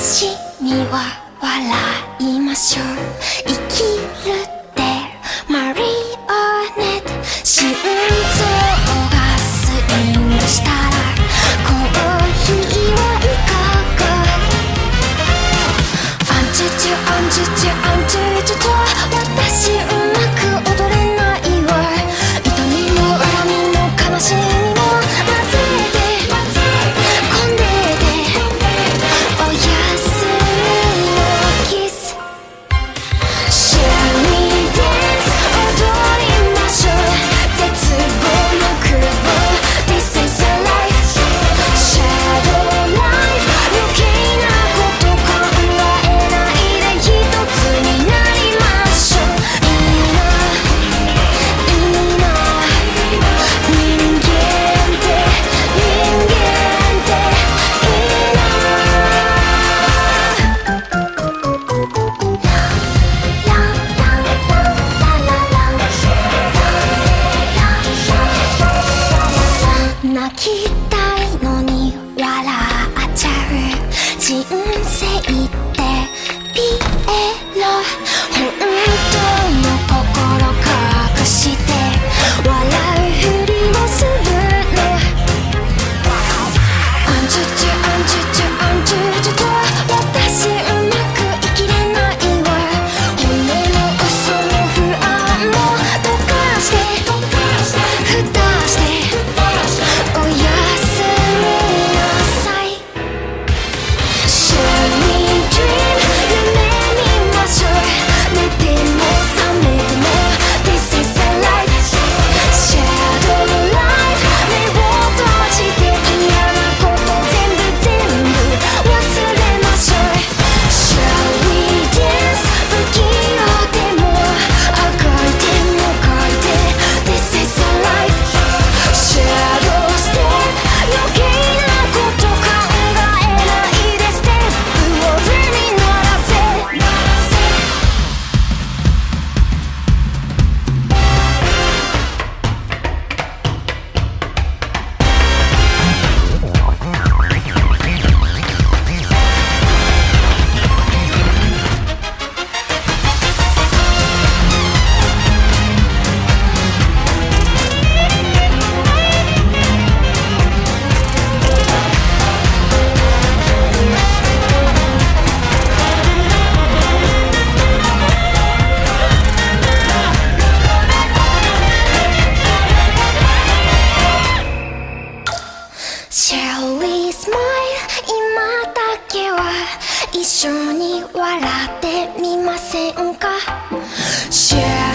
しには笑いましょう。生きるきた Really smile 今だけは一緒に笑ってみませんか、yeah.